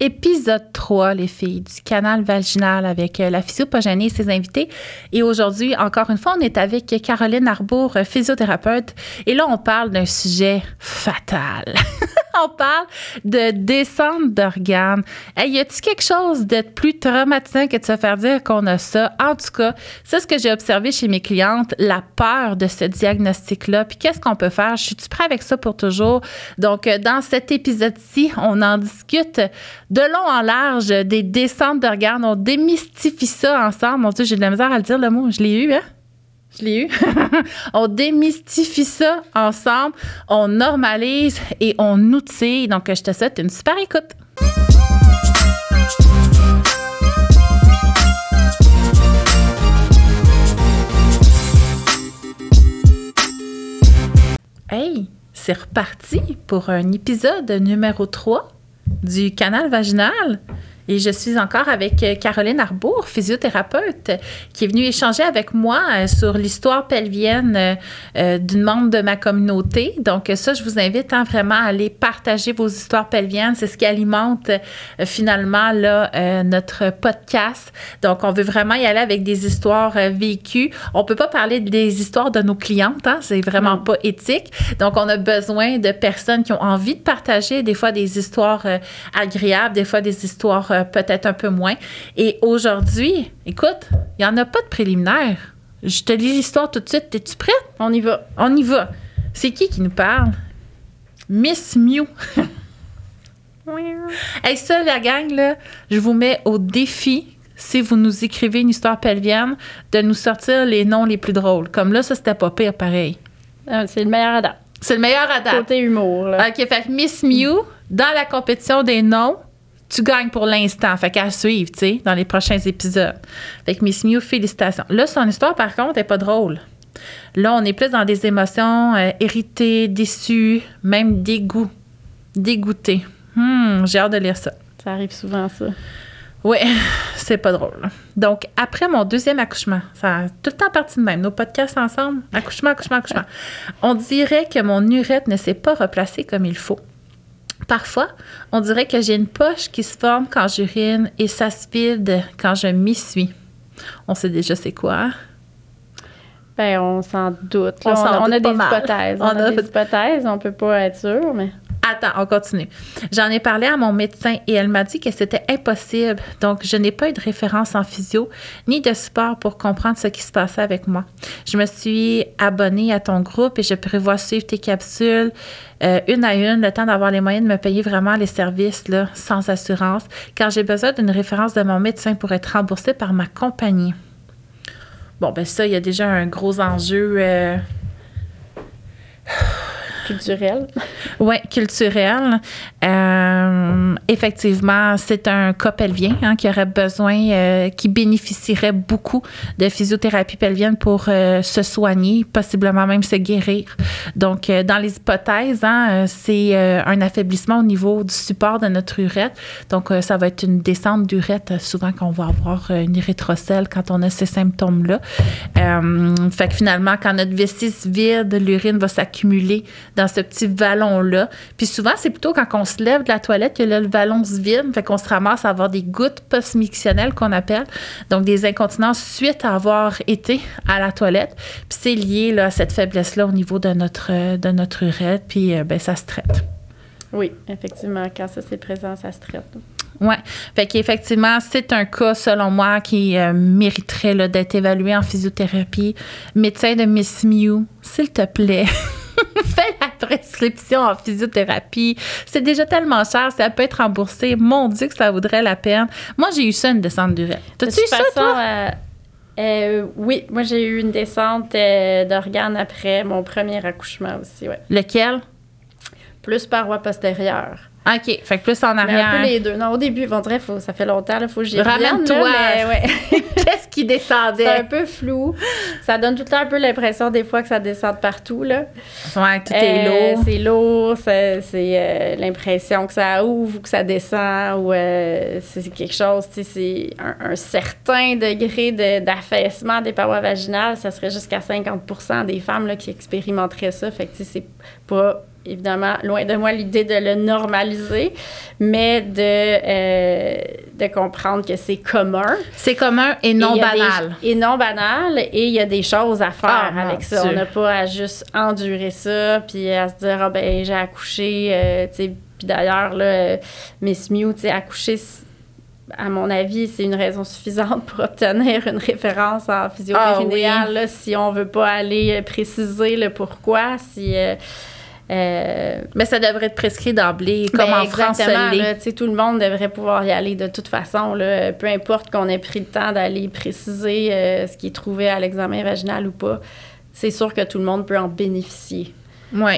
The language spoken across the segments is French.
épisode 3, les filles, du canal vaginal avec euh, la physiopogénie et ses invités. Et aujourd'hui, encore une fois, on est avec Caroline Arbour, euh, physiothérapeute. Et là, on parle d'un sujet fatal. on parle de descente d'organes. Hey, y a-t-il quelque chose de plus traumatisant que de se faire dire qu'on a ça? En tout cas, c'est ce que j'ai observé chez mes clientes, la peur de ce diagnostic-là. Puis qu'est-ce qu'on peut faire? Je suis prêt avec ça pour toujours? Donc, euh, dans cet épisode-ci, on en discute de long en large des descentes d'organes. On démystifie ça ensemble. Mon Dieu, j'ai de la misère à le dire le mot. Je l'ai eu, hein? Je l'ai eu. on démystifie ça ensemble, on normalise et on outille. Donc, je te souhaite une super écoute. Hey, c'est reparti pour un épisode numéro 3 du canal vaginal. Et je suis encore avec euh, Caroline Arbour, physiothérapeute, qui est venue échanger avec moi euh, sur l'histoire pelvienne euh, d'une membre de ma communauté. Donc ça, je vous invite hein, vraiment à aller partager vos histoires pelviennes. C'est ce qui alimente finalement là, notre podcast. Donc on veut vraiment y aller avec des histoires vécues. On peut pas parler des histoires de nos clientes, hein, c'est vraiment pas éthique. Donc on a besoin de personnes qui ont envie de partager des fois des histoires agréables, des fois des histoires peut-être un peu moins. Et aujourd'hui, écoute, il n'y en a pas de préliminaire. Je te lis l'histoire tout de suite. Es-tu prête? On y va. On y va. C'est qui qui nous parle? Miss Mew. hey, ça, la gang, là, je vous mets au défi, si vous nous écrivez une histoire pelvienne, de nous sortir les noms les plus drôles. Comme là, ça, c'était pas pire, pareil. Ah, c'est le meilleur à date. C'est le meilleur à date. Côté humour, là. OK, fait Miss Mew, dans la compétition des noms, tu gagnes pour l'instant. Fait qu'à suivre, tu sais, dans les prochains épisodes. Fait que Miss Mew, félicitations. Là, son histoire, par contre, est pas drôle. Là, on est plus dans des émotions euh, héritées, déçues, même dégoût. Dégoûté. Hmm, j'ai hâte de lire ça. Ça arrive souvent, ça. Oui, c'est pas drôle. Donc, après mon deuxième accouchement, ça a tout le temps parti de même, nos podcasts ensemble, accouchement, accouchement, accouchement, on dirait que mon urètre ne s'est pas replacé comme il faut. Parfois, on dirait que j'ai une poche qui se forme quand j'urine et ça se vide quand je m'y suis. On sait déjà c'est quoi. Ben, on s'en doute. on, a des hypothèses. On, a, des hypothèses, on peut pas être sûr, mais. Attends, on continue. J'en ai parlé à mon médecin et elle m'a dit que c'était impossible. Donc, je n'ai pas eu de référence en physio ni de support pour comprendre ce qui se passait avec moi. Je me suis abonnée à ton groupe et je prévois suivre tes capsules euh, une à une, le temps d'avoir les moyens de me payer vraiment les services sans assurance, car j'ai besoin d'une référence de mon médecin pour être remboursée par ma compagnie. Bon, ben ça, il y a déjà un gros enjeu. Euh, culturel. Oui, culturel. Euh, effectivement, c'est un cas pelvien hein, qui aurait besoin, euh, qui bénéficierait beaucoup de physiothérapie pelvienne pour euh, se soigner, possiblement même se guérir. Donc, dans les hypothèses, hein, c'est un affaiblissement au niveau du support de notre urètre. Donc, ça va être une descente d'urètre, souvent qu'on va avoir une érythrocèle quand on a ces symptômes-là. fait que finalement, quand notre vessie se vide, l'urine va s'accumuler dans ce petit vallon-là. Puis souvent, c'est plutôt quand on se lève de la toilette que là, le vallon se vide, fait qu'on se ramasse à avoir des gouttes post-mictionnelles qu'on appelle, donc des incontinences suite à avoir été à la toilette. Puis c'est lié là, à cette faiblesse-là au niveau de notre, de notre urètre, puis euh, ben, ça se traite. Oui, effectivement, quand ça c'est présent, ça se traite. Oui. Fait qu'effectivement, c'est un cas, selon moi, qui euh, mériterait d'être évalué en physiothérapie. Médecin de Miss Mew, s'il te plaît. prescription en physiothérapie. C'est déjà tellement cher, ça peut être remboursé. Mon Dieu, que ça vaudrait la peine. Moi, j'ai eu ça, une descente d'urètre. T'as-tu eu ça, toi? Euh, euh, oui, moi, j'ai eu une descente euh, d'organes après mon premier accouchement aussi, ouais. Lequel? Plus paroi postérieure. OK. Fait que plus en arrière. un peu les deux. Non, au début, on dirait, faut, ça fait longtemps, il faut que j'y Ramène-toi. Ouais. Qu'est-ce qui descendait? C'est un peu flou. Ça donne tout le temps un peu l'impression, des fois, que ça descend partout, là. Ouais, tout est euh, lourd. C'est lourd. C'est euh, l'impression que ça ouvre ou que ça descend ou euh, c'est quelque chose, tu sais, c'est un, certain degré d'affaissement des parois vaginales. Ça serait jusqu'à 50% des femmes là, qui expérimenteraient ça. Fait que, tu sais, c'est pas évidemment, loin de moi l'idée de le normaliser, mais de, euh, de comprendre que c'est commun. C'est commun et non banal. et non banal, et il y a des choses à faire ah, avec ça. On n'a pas à juste endurer ça, puis à se dire, ah ben, j'ai accouché, euh, tu sais, puis d'ailleurs, là, Miss Mew, tu sais, accoucher, à mon avis, c'est une raison suffisante pour obtenir une référence en physio ah, si on veut pas aller préciser le pourquoi, si... Euh, euh, mais ça devrait être prescrit d'emblée, comme ben, en France. tout le monde devrait pouvoir y aller de toute façon. Là, peu importe qu'on ait pris le temps d'aller préciser euh, ce qui est trouvé à l'examen vaginal ou pas, c'est sûr que tout le monde peut en bénéficier. Oui.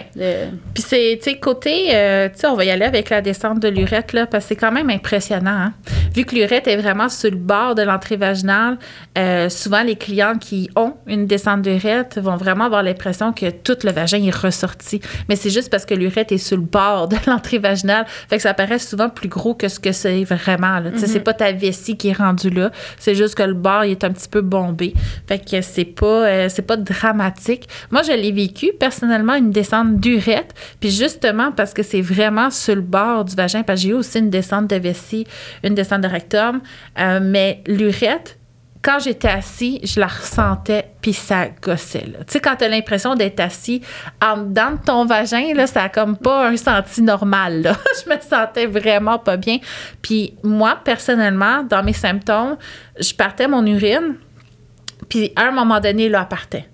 Puis c'est, tu sais, côté, euh, tu sais, on va y aller avec la descente de l'urette, là, parce que c'est quand même impressionnant. Hein. Vu que l'urette est vraiment sur le bord de l'entrée vaginale, euh, souvent les clients qui ont une descente d'urette vont vraiment avoir l'impression que tout le vagin est ressorti. Mais c'est juste parce que l'urette est sur le bord de l'entrée vaginale. Fait que ça paraît souvent plus gros que ce que c'est vraiment. Tu sais, c'est mm-hmm. pas ta vessie qui est rendue là. C'est juste que le bord, il est un petit peu bombé. Fait que c'est pas, euh, c'est pas dramatique. Moi, je l'ai vécu personnellement, une descente d'urette. Puis justement, parce que c'est vraiment sur le bord du vagin, parce que j'ai eu aussi une descente de vessie, une descente de rectum, euh, mais l'urette, quand j'étais assis, je la ressentais, puis ça gossait. Tu sais, quand tu as l'impression d'être assis en dedans de ton vagin, là, ça a comme pas un senti normal. Là. je me sentais vraiment pas bien. Puis moi, personnellement, dans mes symptômes, je partais mon urine, puis à un moment donné, là, elle partait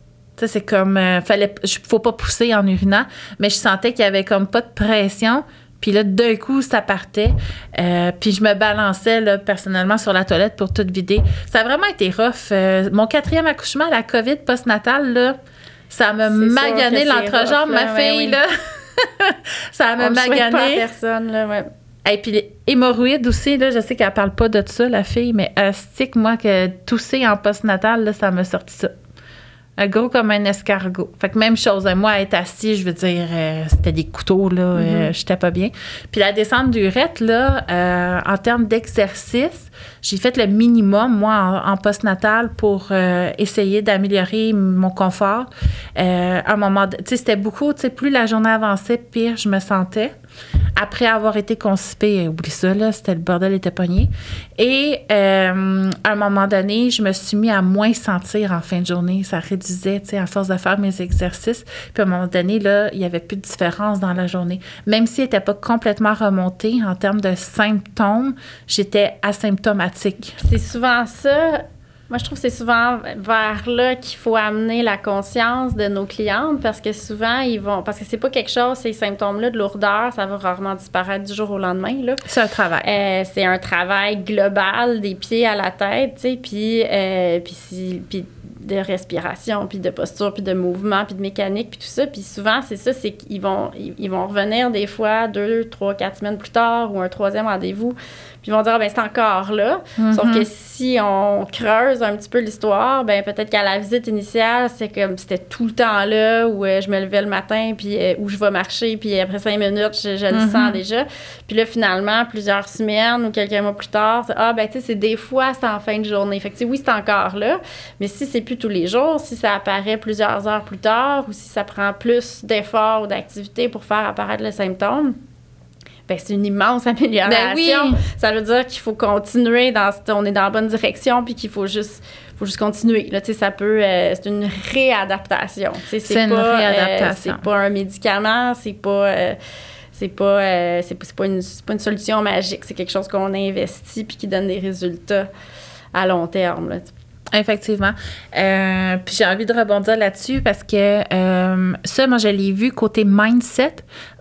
c'est comme, euh, fallait, faut pas pousser en urinant, mais je sentais qu'il y avait comme pas de pression. Puis là, d'un coup, ça partait. Euh, puis je me balançais, là, personnellement, sur la toilette pour tout vider. Ça a vraiment été rough. Euh, mon quatrième accouchement, la COVID postnatale, là, ça m'a magané l'entrejambe, ma fille, là. ça m'a magané. personne, là, ouais. Et puis les hémorroïdes aussi, là, je sais qu'elle parle pas de ça, la fille, mais stick, moi, que tousser en postnatal, là, ça m'a sorti ça. Un gros comme un escargot. Fait que même chose. Moi, être assis, je veux dire, euh, c'était des couteaux, là. Euh, mm-hmm. J'étais pas bien. Puis la descente du RET, là, euh, en termes d'exercice, j'ai fait le minimum, moi, en, postnatal pour essayer d'améliorer mon confort. un moment, tu sais, c'était beaucoup, tu sais, plus la journée avançait, pire je me sentais après avoir été constipée, oublie ça, là, c'était le bordel était pogné. Et euh, à un moment donné, je me suis mis à moins sentir en fin de journée. Ça réduisait, tu sais, à force de faire mes exercices. Puis à un moment donné, là, il n'y avait plus de différence dans la journée. Même s'il n'était pas complètement remonté en termes de symptômes, j'étais asymptomatique. C'est souvent ça moi, je trouve que c'est souvent vers là qu'il faut amener la conscience de nos clientes parce que souvent, ils vont. Parce que c'est pas quelque chose, ces symptômes-là de lourdeur, ça va rarement disparaître du jour au lendemain. C'est un travail. Euh, c'est un travail global des pieds à la tête, tu sais, puis, euh, puis, si, puis de respiration, puis de posture, puis de mouvement, puis de mécanique, puis tout ça. Puis souvent, c'est ça, c'est qu'ils vont, ils vont revenir des fois deux, trois, quatre semaines plus tard ou un troisième rendez-vous puis ils vont dire, ben c'est encore là. Sauf que mhm. si on creuse un petit peu l'histoire, ben peut-être qu'à la visite initiale, c'est comme c'était tout le temps là où euh, je me levais le matin, puis euh, où je vais marcher, puis après cinq minutes, je, le mhm. sens déjà. Puis là, finalement, plusieurs semaines ou quelques mois plus tard, c'est, ah, ben tu sais, c'est des fois, c'est en fin de journée. Fait que, oui, c'est encore là, mais si c'est plus tous les jours, si ça apparaît plusieurs heures plus tard ou si ça prend plus d'efforts ou d'activité pour faire apparaître le symptôme, ben, c'est une immense amélioration. Ben ça veut dire qu'il faut continuer dans on est dans la bonne direction puis qu'il faut juste faut juste continuer. Là ça peut euh, c'est une réadaptation. C'est une pas, réadaptation. euh, c'est pas un médicament c'est pas euh, c'est pas c'est pas, une, pas une solution magique. C'est quelque chose qu'on investit puis qui donne des résultats à long terme là, Effectivement. puis j'ai envie de rebondir là-dessus parce que ça, moi, je l'ai vu côté mindset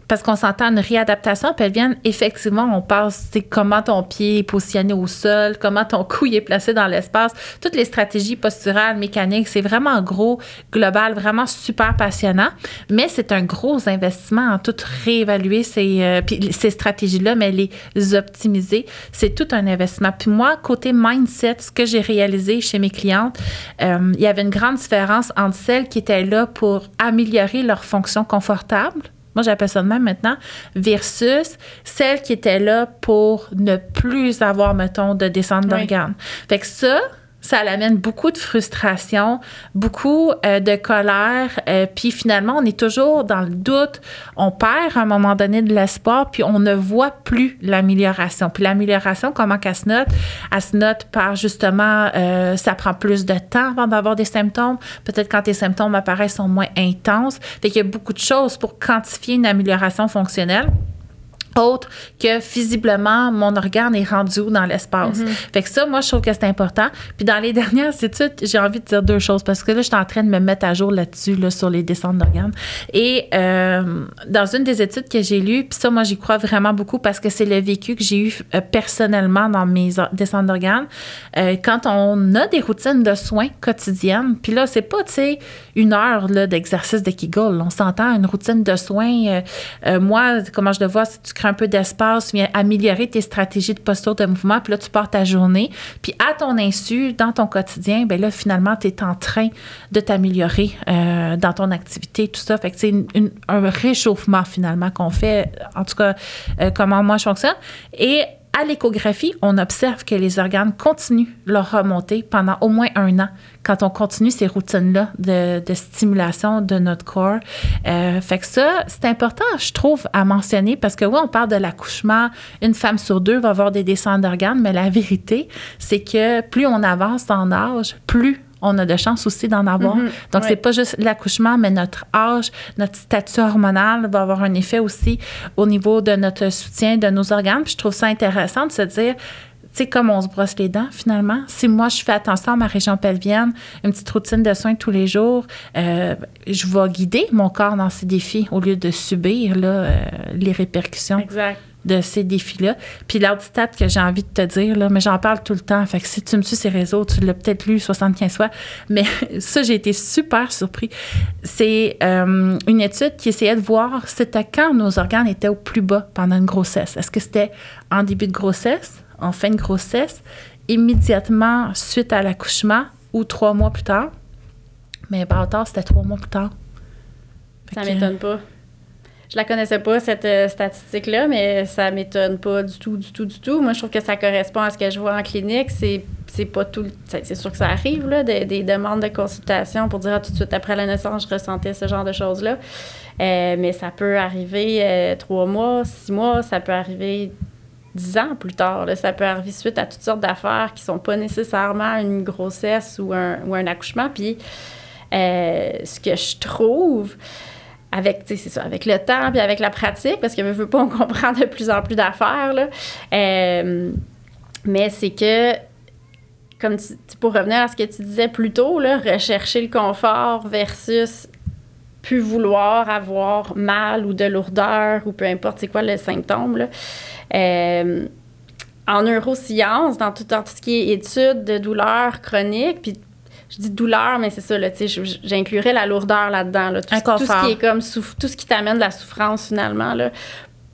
parce qu'on s'entend une réadaptation pelvienne, effectivement, on passe comment ton pied est positionné au sol, comment ton cou est placé dans l'espace, toutes les stratégies posturales, mécaniques, c'est vraiment gros, global, vraiment super passionnant, mais c'est un gros investissement en tout réévaluer ces, euh, ces stratégies-là, mais les optimiser, c'est tout un investissement. Puis moi, côté mindset, ce que j'ai réalisé chez mes clientes, euh, il y avait une grande différence entre celles qui étaient là pour améliorer leur fonction confortable, moi j'appelle ça de même maintenant, versus celle qui était là pour ne plus avoir, mettons, de descente d'organes. Fait que ça, ça l'amène beaucoup de frustration, beaucoup euh, de colère, euh, puis finalement, on est toujours dans le doute, on perd à un moment donné de l'espoir, puis on ne voit plus l'amélioration. Puis l'amélioration, comment qu'elle se note? Elle se note par justement, euh, ça prend plus de temps avant d'avoir des symptômes. Peut-être quand tes symptômes apparaissent sont moins intenses. Fait qu'il y a beaucoup de choses pour quantifier une amélioration fonctionnelle autre que visiblement mon organe est rendu où dans l'espace. Mhm. Fait que ça, moi, je trouve que c'est important. Puis dans les dernières études, j'ai envie de dire deux choses parce que là, je suis en train de me mettre à jour là-dessus, là, sur les descentes d'organes. Et euh, dans une des études que j'ai lues, puis ça, moi, j'y crois vraiment beaucoup parce que c'est le vécu que j'ai eu euh, personnellement dans mes descentes d'organes. Euh, quand on a des routines de soins quotidiennes, puis là, c'est pas, tu sais, une heure là, d'exercice de Kegel. On s'entend, une routine de soins. euh, euh, moi, comment je le vois, c'est que tu un peu d'espace, viens améliorer tes stratégies de posture de mouvement, puis là, tu pars ta journée. Puis à ton insu, dans ton quotidien, ben là, finalement, tu es en train de t'améliorer euh, dans ton activité, tout ça. Fait que c'est un réchauffement, finalement, qu'on fait, en tout cas, euh, comment moi je fonctionne. Et à l'échographie, on observe que les organes continuent leur remontée pendant au moins un an quand on continue ces routines-là de, stimulation de notre corps. Euh, fait que ça, c'est important, je trouve, à mentionner parce que oui, on parle de l'accouchement. Une femme sur deux va avoir des descentes d'organes, mais la vérité, c'est que plus on avance en âge, plus on a de chances aussi d'en avoir. Mhm. Donc, Ouais. c'est pas juste l'accouchement, mais notre âge, notre statut hormonal va avoir un effet aussi au niveau de notre soutien de nos organes. Puis je trouve ça intéressant de se dire, tu sais, comme on se brosse les dents, finalement, si moi, je fais attention à ma région pelvienne, une petite routine de soins tous les jours, euh, je vais guider mon corps dans ces défis au lieu de subir là, euh, les répercussions Exact. De ces défis-là. Puis l'autre stat que j'ai envie de te dire, là, mais j'en parle tout le temps, fait que si tu me suis ces réseaux, tu l'as peut-être lu 75 fois, mais ça, j'ai été super surpris. C'est euh, une étude qui essayait de voir c'était quand nos organes étaient au plus bas pendant une grossesse. Est-ce que c'était en début de grossesse, en fin de grossesse, immédiatement suite à l'accouchement ou trois mois plus tard? Mais par tard, c'était trois mois plus tard. Ça Fait m'étonne pas. Je la connaissais pas, cette euh, statistique-là, mais ça m'étonne pas du tout, du tout, du tout. Moi, je trouve que ça correspond à ce que je vois en clinique. C'est, c'est pas tout. C'est sûr que ça arrive, là, des, des demandes de consultation pour dire ah, tout de suite après la naissance, je ressentais ce genre de choses-là. Euh, mais ça peut arriver euh, trois mois, six mois, ça peut arriver dix ans plus tard. Ça peut arriver suite à toutes sortes d'affaires qui sont pas nécessairement une grossesse ou un, ou un accouchement. Puis, ce que je trouve avec, ça, avec le temps puis avec la pratique, parce que ne veut pas, on comprend de plus en plus d'affaires. Euh, mais c'est que, comme tu, pour revenir à ce que tu disais plus tôt, là, rechercher le confort versus plus vouloir avoir mal ou de lourdeur ou peu importe c'est quoi le symptôme, là. Euh, en neurosciences, dans tout, dans tout ce qui est études de douleur chronique, puis je dis douleur, mais c'est ça, là, tu sais, je- j'inclurais la lourdeur là-dedans, là, tout, tout ce qui est comme tout ce qui t'amène de la souffrance finalement, là.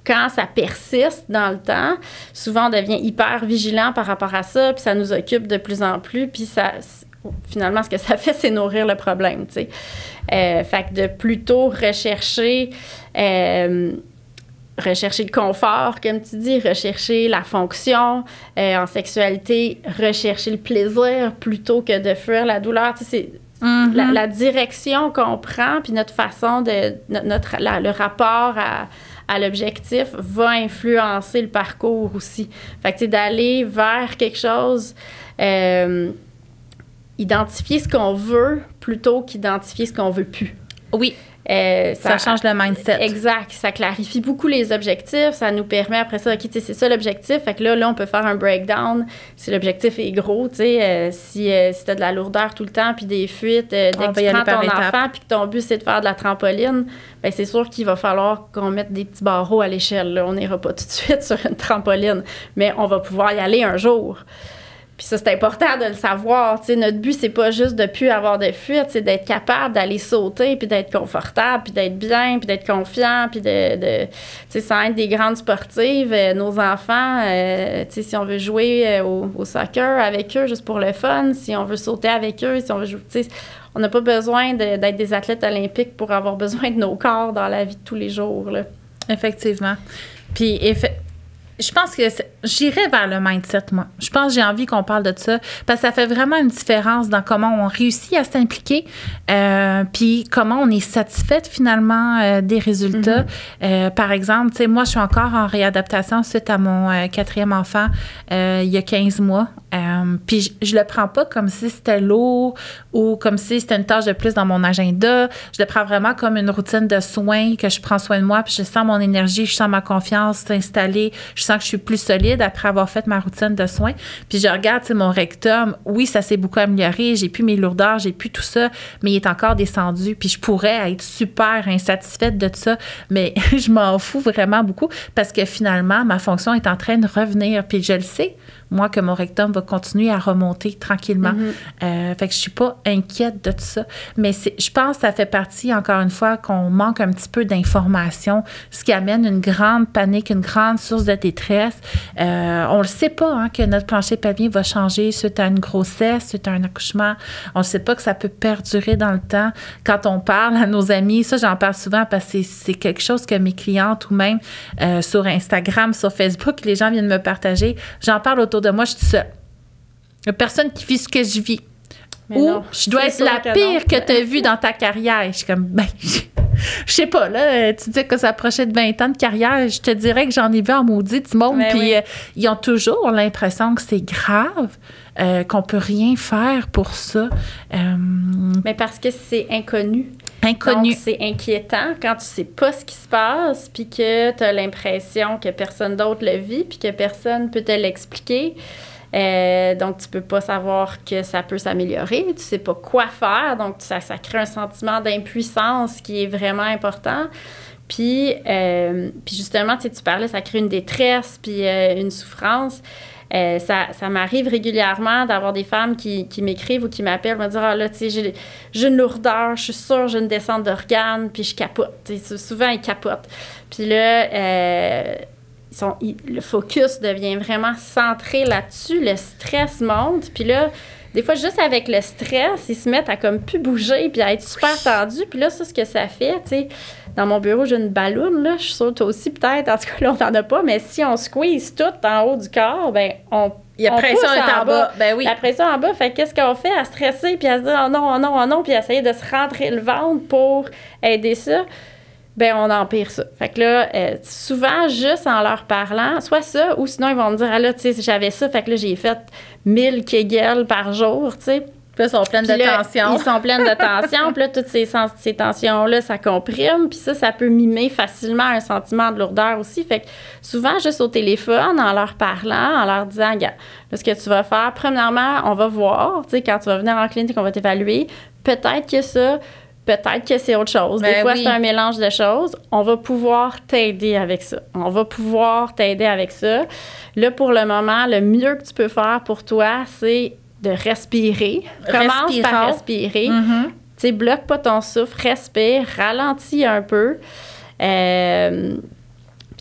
Quand ça persiste dans le temps, souvent on devient hyper vigilant par rapport à ça, puis ça nous occupe de plus en plus, puis ça, finalement, ce que ça fait, c'est nourrir le problème, tu sais. Euh, fait que de plutôt rechercher euh, rechercher le confort, comme tu dis, rechercher la fonction euh, en sexualité, rechercher le plaisir plutôt que de fuir la douleur. Tu sais, c'est Mhm. la, la direction qu'on prend, puis notre façon de... no- Notre, la- le rapport à, à l'objectif va influencer le parcours aussi. Fait que, tu sais, d'aller vers quelque chose... euh, identifier ce qu'on veut plutôt qu'identifier ce qu'on veut plus. Oui, Euh, ça, change le mindset. Exact. Ça clarifie beaucoup les objectifs. Ça nous permet après ça, OK, c'est ça l'objectif. Fait que là, là, on peut faire un breakdown si l'objectif est gros. Tu sais, euh, si, euh, si tu as de la lourdeur tout le temps, puis des fuites, euh, dès On que tu prends ton enfant, puis que ton but, c'est de faire de la trampoline, ben c'est sûr qu'il va falloir qu'on mette des petits barreaux à l'échelle. On n'ira pas tout de suite sur une trampoline, mais on va pouvoir y aller un jour. Puis ça, c'est important de le savoir. Tu sais, notre but, c'est pas juste de plus avoir de fuite, c'est d'être capable d'aller sauter, puis d'être confortable, puis d'être bien, puis d'être confiant, puis de... de sans être des grandes sportives, euh, nos enfants, euh, tu sais, si on veut jouer euh, au, au soccer avec eux juste pour le fun, si on veut sauter avec eux, si on veut jouer... On n'a pas besoin d'être des athlètes olympiques pour avoir besoin de nos corps dans la vie de tous les jours, là. Effectivement. Puis, effe- je pense que j'irais vers le mindset, moi. Je pense que j'ai envie qu'on parle de ça parce que ça fait vraiment une différence dans comment on réussit à s'impliquer, euh, puis comment on est satisfaite finalement euh, des résultats. Mm-hmm. Euh, par exemple, tu sais, moi, je suis encore en réadaptation suite à mon quatrième enfant il y a 15 mois. puis je, je, le prends pas comme si c'était lourd ou comme si c'était une tâche de plus dans mon agenda. Je le prends vraiment comme une routine de soins que je prends soin de moi, puis je sens mon énergie, je sens ma confiance s'installer, je sens que je suis plus solide après avoir fait ma routine de soins. Puis je regarde, mon rectum, oui, ça s'est beaucoup amélioré, j'ai plus mes lourdeurs, j'ai plus tout ça, mais il est encore descendu. Puis je pourrais être super insatisfaite de ça, mais je m'en fous vraiment beaucoup parce que finalement, ma fonction est en train de revenir. Puis je le sais, moi, que mon rectum va continuer à remonter tranquillement. Mm-hmm. Euh, fait que je suis pas inquiète de tout ça. Mais je pense que ça fait partie, encore une fois, qu'on manque un petit peu d'informations, ce qui amène une grande panique, une grande source de détresse. Euh, on le sait pas, hein, que notre plancher pelvien va changer suite à une grossesse, suite à un accouchement. On ne sait pas que ça peut perdurer dans le temps. Quand on parle à nos amis, ça, j'en parle souvent parce que c'est quelque chose que mes clientes ou même euh, sur Instagram, sur Facebook, les gens viennent me partager. J'en parle autour de moi, je suis seule. Il n'y a personne qui vit ce que je vis. Ou je dois être la pire que tu as vue dans ta carrière. Je suis comme, ben, je sais pas, là, tu dis que ça approchait de 20 ans de carrière, je te dirais que j'en ai vu en maudit du monde, ben puis euh, ils ont toujours l'impression que c'est grave, euh, qu'on peut rien faire pour ça. Euh, Mais parce que c'est inconnu. Inconnu. c'est inquiétant quand tu sais pas ce qui se passe, puis que tu as l'impression que personne d'autre le vit, puis que personne peut te l'expliquer. Euh, donc, tu peux pas savoir que ça peut s'améliorer. Tu sais pas quoi faire. Donc, ça, crée un sentiment d'impuissance qui est vraiment important. Puis, euh, puis justement, tu, sais, tu parlais, ça crée une détresse, puis euh, une souffrance. Euh, ça, ça m'arrive régulièrement d'avoir des femmes qui, qui m'écrivent ou qui m'appellent, me dire Ah là, tu sais, j'ai une lourdeur, je suis sûre, j'ai une descente d'organes, puis je capote. souvent, ils capotent. Puis là, euh, sont, le focus devient vraiment centré là-dessus, le stress monte, puis là, des fois, juste avec le stress, ils se mettent à comme plus bouger puis à être super tendus. Puis là, ça, ce que ça fait, tu sais, dans mon bureau, j'ai une balloune, là. Je suis sûre, toi aussi, peut-être. En tout cas, là, on n'en a pas. Mais si on squeeze tout en haut du corps, ben on il y a pression en, bas. Ben oui. La pression en bas. Fait qu'est-ce qu'on fait? À stresser puis à se dire oh non, oh non, oh non, puis à essayer de se rentrer le ventre pour aider ça? Ben on empire ça. Fait que là, euh, souvent, juste en leur parlant, soit ça, ou sinon, ils vont me dire, ah là, tu sais, j'avais ça, fait que là, j'ai fait 1000 kegels par jour, tu sais. Puis là, ils sont pleins de tension. Ils sont pleins de tension. puis là, toutes ces, ces tensions-là, ça comprime. Puis ça, ça peut mimer facilement un sentiment de lourdeur aussi. Fait que souvent, juste au téléphone, en leur parlant, en leur disant, gars, ce que tu vas faire, premièrement, on va voir, tu sais, quand tu vas venir en clinique, on va t'évaluer. Peut-être que ça, Peut-être que c'est autre chose. Des ben fois, c'est un mélange de choses. On va pouvoir t'aider avec ça. On va pouvoir t'aider avec ça. Là, pour le moment, le mieux que tu peux faire pour toi, c'est de respirer. Commence par respirer. Mm-hmm. Tu sais, bloque pas ton souffle, respire, ralentis un peu. Euh,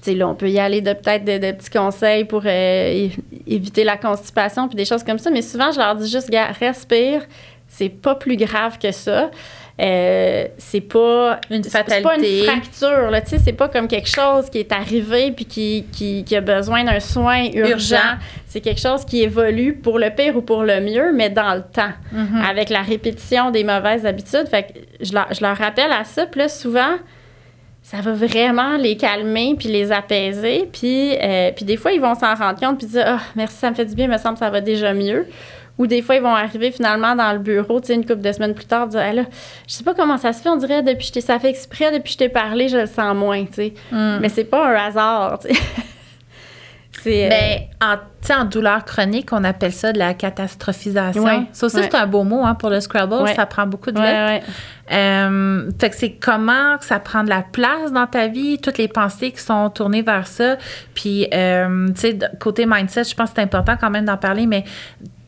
sais, là, on peut y aller de peut-être de, petits conseils pour euh, éviter la constipation puis des choses comme ça. Mais souvent, je leur dis juste, gars, respire. C'est pas plus grave que ça. Euh, c'est pas une fatalité. C'est pas une fracture, là, tu sais, c'est pas comme quelque chose qui est arrivé puis qui, qui, qui a besoin d'un soin urgent. C'est quelque chose qui évolue pour le pire ou pour le mieux, mais dans le temps, mm-hmm. avec la répétition des mauvaises habitudes. Fait que je leur, je leur rappelle à ça, puis là, souvent, ça va vraiment les calmer puis les apaiser. Puis, euh, puis des fois, ils vont s'en rendre compte puis dire Ah, merci, ça me fait du bien, il me semble que ça va déjà mieux. Ou des fois, ils vont arriver finalement dans le bureau, tu sais, une couple de semaines plus tard, dire là, je sais pas comment ça se fait, on dirait depuis que je t'ai, ça fait exprès, depuis que je t'ai parlé, je le sens moins, tu sais. Hmm. Mais c'est pas un hasard, tu sais. c'est. Ben, en, en douleur chronique, on appelle ça de la catastrophisation. ça aussi, c'est un beau mot hein, pour le Scrabble, ça prend beaucoup de lettres. Euh, fait que c'est comment ça prend de la place dans ta vie, toutes les pensées qui sont tournées vers ça. Puis, euh, tu sais, côté mindset, je pense que c'est important quand même d'en parler, mais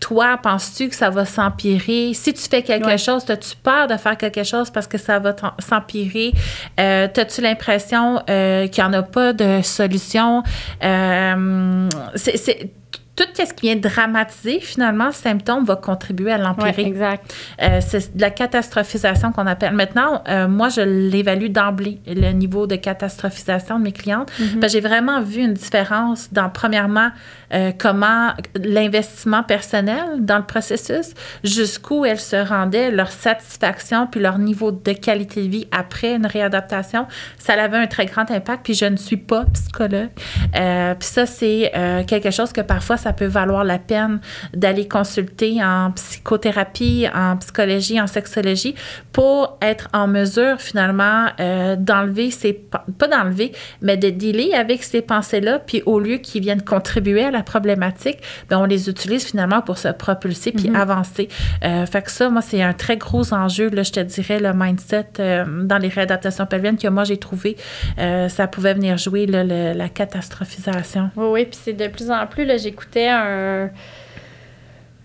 toi, penses-tu que ça va s'empirer? Si tu fais quelque chose, as-tu peur de faire quelque chose parce que ça va s'empirer? Euh, as-tu l'impression euh, qu'il n'y en a pas de solution? Euh, c'est tout ce qui vient dramatiser, finalement, le symptôme va contribuer à l'empirer. Ouais, exact. Euh, c'est de la catastrophisation qu'on appelle. Maintenant, euh, moi, je l'évalue d'emblée, le niveau de catastrophisation de mes clientes. Mhm. Que J'ai vraiment vu une différence dans, premièrement, euh, comment l'investissement personnel dans le processus, jusqu'où elles se rendaient, leur satisfaction, puis leur niveau de qualité de vie après une réadaptation, ça avait un très grand impact. Puis je ne suis pas psychologue. Euh, puis ça, c'est euh, quelque chose que parfois, ça peut valoir la peine d'aller consulter en psychothérapie, en psychologie, en sexologie, pour être en mesure finalement euh, d'enlever ces... pas d'enlever, mais de dealer avec ces pensées-là, puis au lieu qu'ils viennent contribuer à la problématique, ben on les utilise finalement pour se propulser puis avancer. Euh, fait que ça, moi, c'est un très gros enjeu, là, je te dirais, le mindset euh, dans les réadaptations pelviennes que moi, j'ai trouvé, euh, ça pouvait venir jouer là, le- la catastrophisation. Oui, oui, puis c'est de plus en plus, j'écoutais un,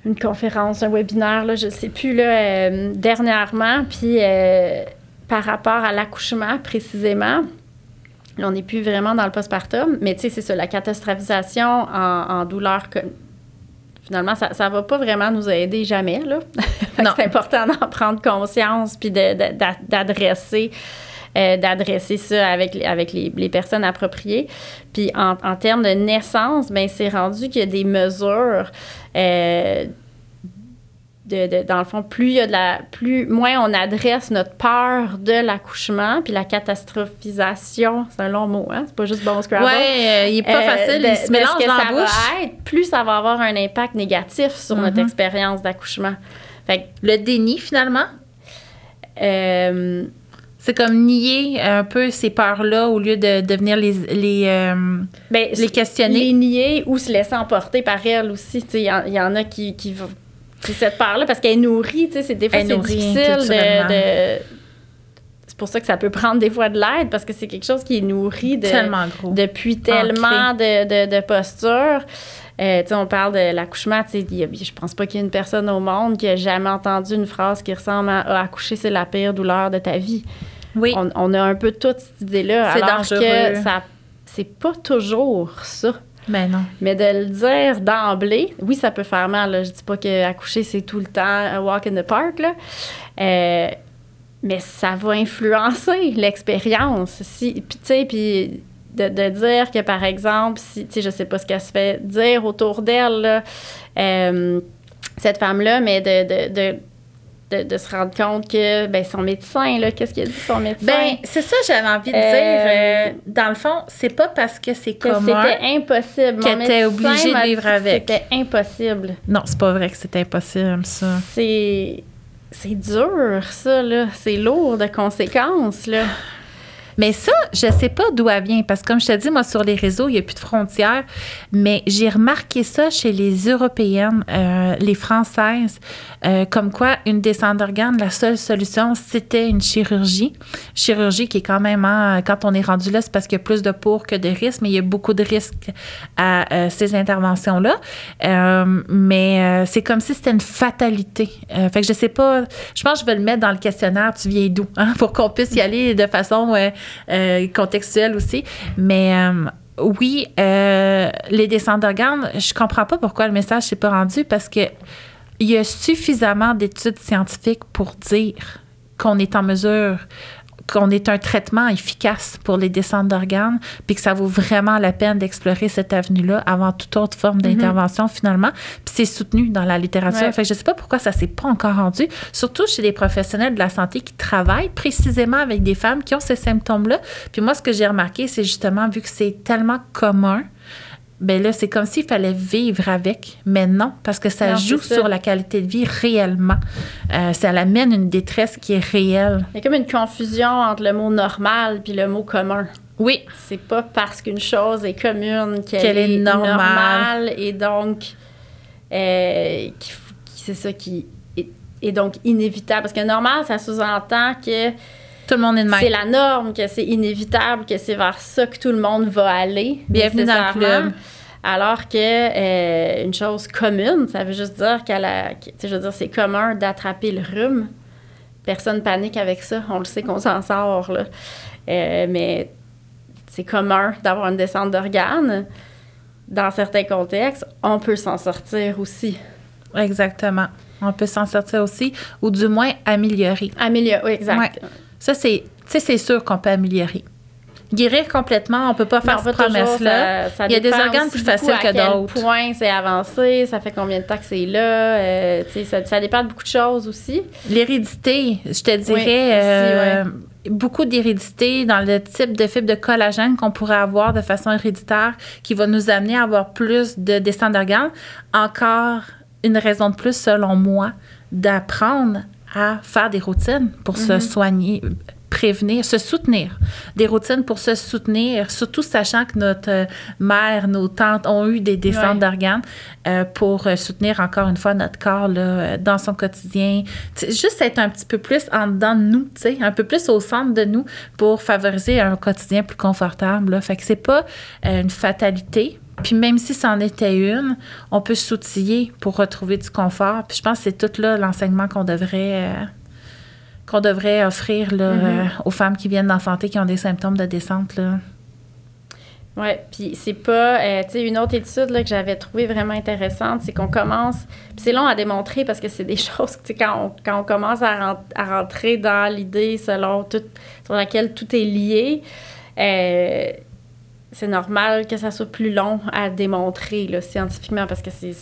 une conférence, un webinaire, là, je sais plus, là, euh, dernièrement, puis euh, par rapport à l'accouchement précisément, là, on n'est plus vraiment dans le postpartum, mais tu sais, c'est ça, la catastrophisation en, en douleur, co- finalement, ça ne va pas vraiment nous aider jamais, là. C'est important d'en prendre conscience, puis d'adresser euh, d'adresser ça avec, les- avec les, les personnes appropriées. Puis en, en termes de naissance, ben c'est rendu qu'il y a des mesures. euh, de, de- dans le fond, plus il y a de la, plus, moins on adresse notre peur de l'accouchement, puis la catastrophisation, c'est un long mot, hein? C'est pas juste bon scrabble. Ouais, euh, il est pas Euh, facile, de- il se mélange ce que dans ça la bouche. va être, plus ça va avoir un impact négatif sur notre Mhm. expérience d'accouchement. Fait que, Le déni, finalement, euh, c'est comme nier un peu ces peurs-là au lieu de, de venir les, les, euh, Ben, les questionner? Les nier ou se laisser emporter par elle aussi. Il y, y en a qui, qui. C'est cette part-là, parce qu'elle nourrit, tu sais, c'est des fois c'est difficile de. de- C'est pour ça que ça peut prendre des fois de l'aide, parce que c'est quelque chose qui est nourri de, tellement gros. depuis tellement de, de, de postures. Euh, tu sais, on parle de l'accouchement. Je pense pas qu'il y ait une personne au monde qui a jamais entendu une phrase qui ressemble à Ah, accoucher, c'est la pire douleur de ta vie. Oui. On, on a un peu toute cette idée-là. C'est alors dangereux. que ça c'est pas toujours ça. Ben non. Mais de le dire d'emblée, oui, ça peut faire mal. Là. Je dis pas qu'accoucher, c'est tout le temps a walk in the park. Là. Euh, mais ça va influencer l'expérience. Si, tu sais, puis de, de dire que, par exemple, si, tu sais, je sais pas ce qu'elle se fait dire autour d'elle, euh, cette femme-là, mais de, de, de, de se rendre compte que ben, son médecin, là, qu'est-ce qu'il a dit son médecin? Ben, c'est ça, j'avais envie de Euh, dire. euh, dans le fond, c'est pas parce que c'est que commun. c'était impossible. Était médecin obligée de vivre que avec. C'était impossible. Non, c'est pas vrai que c'est impossible, ça. C'est. C'est dur, ça, là. C'est lourd de conséquences, là. Mais ça, je sais pas d'où elle vient. Parce que comme je te dis, moi, sur les réseaux, il n'y a plus de frontières. Mais j'ai remarqué ça chez les Européennes, euh, les Françaises, euh, comme quoi une descente d'organes, la seule solution, c'était une chirurgie. Chirurgie qui est quand même, hein, quand on est rendu là, c'est parce qu'il y a plus de pour que de risques, mais il y a beaucoup de risques à euh, ces interventions-là. Euh, mais euh, c'est comme si c'était une fatalité. Euh, fait que je sais pas, je pense que je vais le mettre dans le questionnaire, tu viens d'où, hein, pour qu'on puisse y aller de façon euh, contextuelle aussi. Mais euh, oui, euh, les descentes d'organes, je comprends pas pourquoi le message s'est pas rendu parce que il y a suffisamment d'études scientifiques pour dire qu'on est en mesure qu'on est un traitement efficace pour les descentes d'organes, puis que ça vaut vraiment la peine d'explorer cette avenue-là avant toute autre forme d'intervention finalement. Puis c'est soutenu dans la littérature. Ouais. Fait que je sais pas pourquoi ça s'est pas encore rendu, surtout chez les professionnels de la santé qui travaillent précisément avec des femmes qui ont ces symptômes-là. Puis moi, ce que j'ai remarqué, c'est justement vu que c'est tellement commun, ben là, c'est comme s'il fallait vivre avec, mais non, parce que ça Non, joue ça. sur la qualité de vie réellement. Euh, ça amène une détresse qui est réelle. Il y a comme une confusion entre le mot normal puis le mot commun. Oui, C'est pas parce qu'une chose est commune qu'elle Qu'elle est est, normale. normale et donc euh, qui- c'est ça qui est, est donc inévitable. Parce que normal, ça sous-entend que tout le monde est de même. c'est la norme, que c'est inévitable, que c'est vers ça que tout le monde va aller. Bienvenue dans le club. Alors que euh, une chose commune, ça veut juste dire qu'elle a, je veux dire, c'est commun d'attraper le rhume. Personne panique avec ça. On le sait qu'on s'en sort, là. Euh, mais c'est commun d'avoir une descente d'organes. dans certains contextes, on peut s'en sortir aussi. Exactement. On peut s'en sortir aussi, ou du moins améliorer. Améliorer, oui, exact. Ça, c'est, c'est sûr qu'on peut améliorer. Guérir complètement, on peut pas faire cette promesse-là. Il y a des organes plus faciles que d'autres. quel point c'est avancé, ça fait combien de temps que c'est là. Euh, ça, ça, dépend de beaucoup de choses aussi. L'hérédité, je te dirais, euh, beaucoup d'hérédité dans le type de fibre de collagène qu'on pourrait avoir de façon héréditaire qui va nous amener à avoir plus de descente d'organes. Encore une raison de plus, selon moi, d'apprendre à faire des routines pour se mhm. soigner, prévenir, se soutenir. Des routines pour se soutenir, surtout sachant que notre euh, mère, nos tantes ont eu des descentes d'organes euh, pour euh, soutenir encore une fois notre corps là, dans son quotidien. juste être un petit peu plus en dedans de nous, un peu plus au centre de nous pour favoriser un quotidien plus confortable. Là. Fait que c'est pas une fatalité, puis même si c'en était une, on peut s'outiller pour retrouver du confort. Puis je pense que c'est tout là l'enseignement qu'on devrait, euh, qu'on devrait offrir là, mm-hmm. euh, aux femmes qui viennent d'enfanter, qui ont des symptômes de descente. Là. Oui, puis c'est pas, euh, tu sais, une autre étude là, que j'avais trouvée vraiment intéressante, c'est qu'on commence, puis c'est long à démontrer parce que c'est des choses, tu sais, quand on, quand on commence à, rentrer dans l'idée selon tout, sur laquelle tout est lié, c'est normal que ça soit plus long à démontrer là, scientifiquement parce que c'est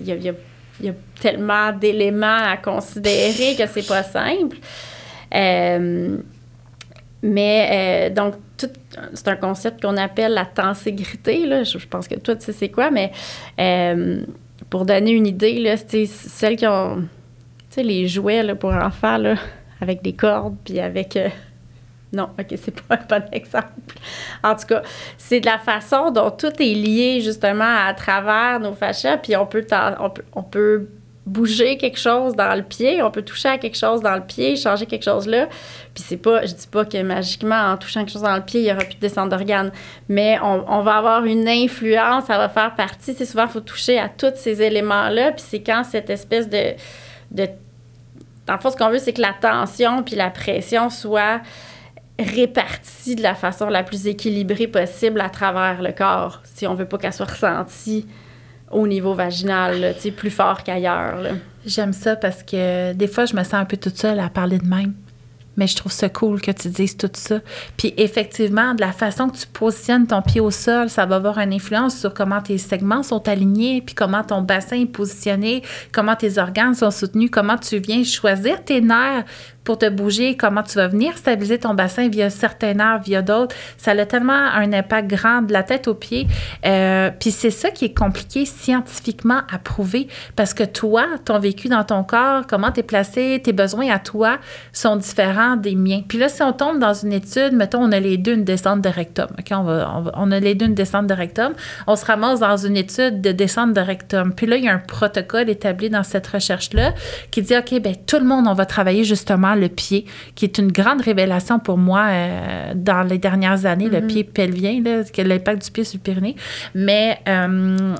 il y, a, tellement d'éléments à considérer que c'est pas simple. Euh, mais euh, donc, c'est un concept qu'on appelle la tenségrité. Je, pense que toi, tu sais c'est quoi, mais euh, pour donner une idée, là, celles qui ont les jouets là, pour enfants là, avec des cordes, puis avec non, OK, c'est pas un bon exemple. En tout cas, c'est de la façon dont tout est lié justement à travers nos fascias, puis on peut, on peut, bouger quelque chose dans le pied, on peut toucher à quelque chose dans le pied, changer quelque chose là. Puis c'est pas, je dis pas que magiquement, en touchant quelque chose dans le pied, il y aura plus de descente d'organes, mais on, va avoir une influence, ça va faire partie. C'est souvent, faut toucher à tous ces éléments-là, puis c'est quand cette espèce de... de dans le fond, ce qu'on veut, c'est que la tension puis la pression soient répartie de la façon la plus équilibrée possible à travers le corps, si on veut pas qu'elle soit ressentie au niveau vaginal, là, plus fort qu'ailleurs. J'aime ça parce que des fois, je me sens un peu toute seule à parler de même. Mais je trouve ça cool que tu dises tout ça. Puis effectivement, de la façon que tu positionnes ton pied au sol, ça va avoir une influence sur comment tes segments sont alignés, puis comment ton bassin est positionné, comment tes organes sont soutenus, comment tu viens choisir tes nerfs pour te bouger, comment tu vas venir stabiliser ton bassin via certains nerfs, via d'autres. Ça a tellement un impact grand de la tête aux pieds. Euh, puis c'est ça qui est compliqué scientifiquement à prouver parce que toi, ton vécu dans ton corps, comment tu es placé, tes besoins à toi sont différents des miens. Puis là, si on tombe dans une étude, mettons, on a les deux une descente de rectum. On, va, on, a les deux une descente de rectum. On se ramasse dans une étude de descente de rectum. Puis là, il y a un protocole établi dans cette recherche-là qui dit, OK, ben tout le monde, on va travailler justement le pied, qui est une grande révélation pour moi euh, dans les dernières années, le mm-hmm. pied pelvien, l'impact du pied sur le Pyrénées. Mais euh,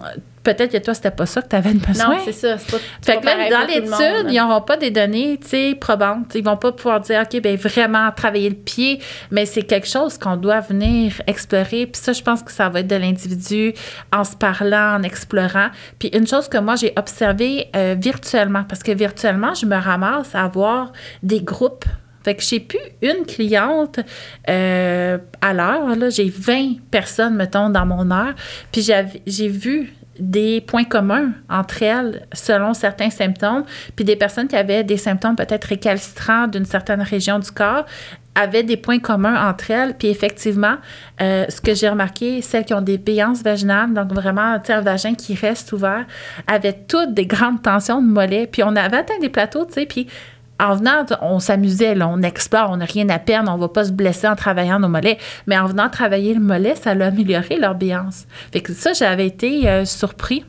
peut-être que toi, c'était pas ça que tu avais besoin. Non, c'est ça. Pas, fait que là, dans l'étude, ils n'auront pas des données, tu sais, probantes. Ils vont pas pouvoir dire, OK, ben vraiment travailler le pied, mais c'est quelque chose qu'on doit venir explorer. Puis ça, je pense que ça va être de l'individu en se parlant, en explorant. Puis une chose que moi, j'ai observé euh, virtuellement, parce que virtuellement, je me ramasse à avoir des groupes fait que j'ai plus une cliente euh, à l'heure. J'ai 20 personnes, mettons, dans mon heure. Puis j'ai vu des points communs entre elles selon certains symptômes, puis des personnes qui avaient des symptômes peut-être récalcitrants d'une certaine région du corps avaient des points communs entre elles. Puis effectivement, euh, ce que j'ai remarqué, celles qui ont des béances vaginales, donc vraiment un vagin qui reste ouvert, avaient toutes des grandes tensions de mollets. Puis on avait atteint des plateaux, tu sais, puis en venant, on s'amusait, on explore, on n'a rien à perdre, on va pas se blesser en travaillant nos mollets. Mais en venant travailler le mollet, ça a amélioré leur béance. Fait que ça, j'avais été euh, surpris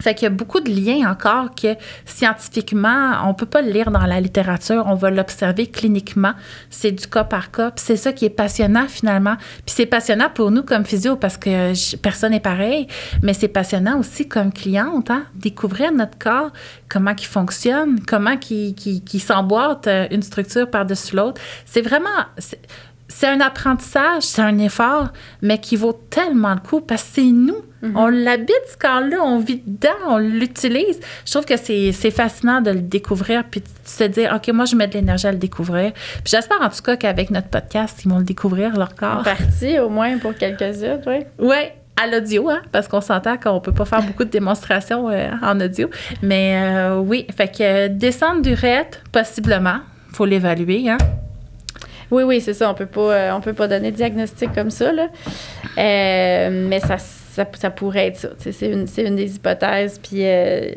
fait qu'il y a beaucoup de liens encore que scientifiquement, on peut pas le lire dans la littérature, on va l'observer cliniquement. C'est du cas par cas. c'est ça qui est passionnant finalement. Puis c'est passionnant pour nous comme physio parce que personne n'est pareil, mais c'est passionnant aussi comme cliente, hein? découvrir notre corps, comment il fonctionne, comment qui s'emboîte euh, une structure par-dessus l'autre. C'est vraiment c'est un apprentissage, c'est un effort, mais qui vaut tellement le coup parce que c'est nous. Mhm. On l'habite, ce corps-là, on vit dedans, on l'utilise. Je trouve que c'est fascinant de le découvrir puis de se dire, OK, moi, je mets de l'énergie à le découvrir. Puis j'espère en tout cas qu'avec notre podcast, ils vont le découvrir, leur corps. partie, au moins, pour quelques-unes, oui. Oui, à l'audio, hein, parce qu'on s'entend qu'on peut pas faire beaucoup de démonstrations euh, en audio. Mais euh, oui, fait que euh, descendre du raid, possiblement, faut l'évaluer, hein. Oui, oui, c'est ça. On peut pas, euh, on peut pas donner de diagnostic comme ça, là. Euh, mais ça, ça, ça pourrait être ça. C'est une, une des hypothèses. Puis euh,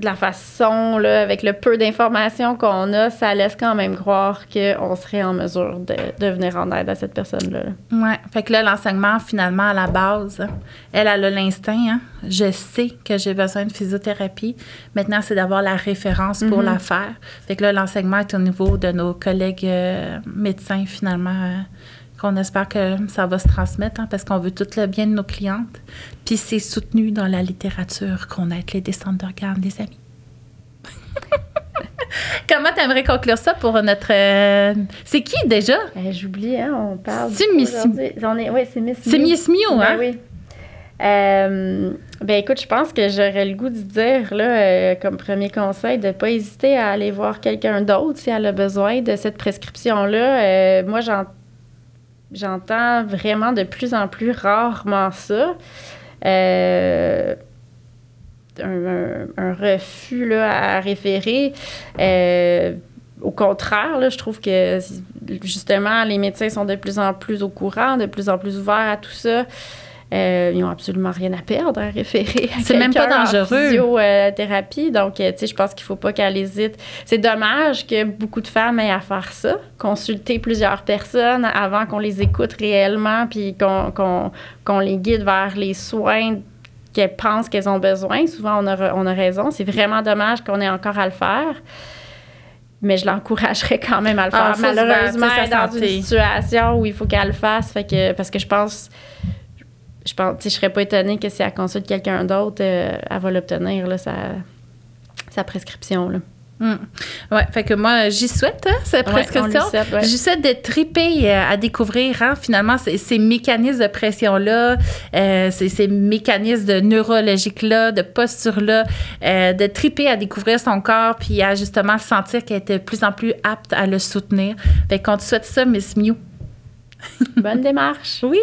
de la façon, là, avec le peu d'informations qu'on a, ça laisse quand même croire qu'on serait en mesure de, de venir en aide à cette personne-là. là. Ouais, fait que là, l'enseignement, finalement, à la base, elle, elle a l'instinct, hein. Je sais que j'ai besoin de physiothérapie. Maintenant, c'est d'avoir la référence pour Mhm. la faire. Fait que là, l'enseignement est au niveau de nos collègues euh, médecins, finalement, euh, qu'on espère que ça va se transmettre, hein, parce qu'on veut tout le bien de nos clientes. Puis c'est soutenu dans la littérature qu'on aide les descentes d'organes, les amis. Comment t'aimerais conclure ça pour notre... euh, C'est qui, déjà? Euh, J'oublie, hein, on parle. C'est Miss- est, oui, c'est Miss C'est. Miss Mew, Ben hein? oui. Euh, ben écoute, je pense que j'aurais le goût de dire, là, euh, comme premier conseil, de ne pas hésiter à aller voir quelqu'un d'autre si elle a besoin de cette prescription-là. Euh, moi, j'en- j'entends vraiment de plus en plus rarement ça. Euh, un, refus là, à référer. Euh, au contraire, je trouve que justement, les médecins sont de plus en plus au courant, de plus en plus ouverts à tout ça. Euh, ils n'ont absolument rien à perdre à référer. à C'est même pas quelqu'un en dangereux. physiothérapie. Donc, euh, tu sais, je pense qu'il faut pas qu'elle hésite. C'est dommage que beaucoup de femmes aient à faire ça, consulter plusieurs personnes avant qu'on les écoute réellement, puis qu'on qu'on- qu'on les guide vers les soins qu'elles pensent qu'elles ont besoin. Souvent, on a, on a raison. C'est vraiment dommage qu'on ait encore à le faire. Mais je l'encouragerais quand même à le Ah, faire. Malheureusement, elle est dans santé. une situation où il faut qu'elle le fasse. Fait que, parce que je pense, je pense, je serais pas étonnée que si elle consulte quelqu'un d'autre, euh, elle va l'obtenir, là, sa, sa prescription. Là. Mm. Ouais, fait que moi, j'y souhaite, hein, cette Ouais, prescription. souhaite, ouais. J'y souhaite de triper euh, à découvrir, hein, finalement, ces, ces mécanismes de pression-là, euh, ces, ces mécanismes de neurologique-là, de posture-là, euh, de triper à découvrir son corps, puis à justement sentir qu'elle est de plus en plus apte à le soutenir. Fait qu'on te souhaite ça, Miss Mew. Bonne démarche. Oui!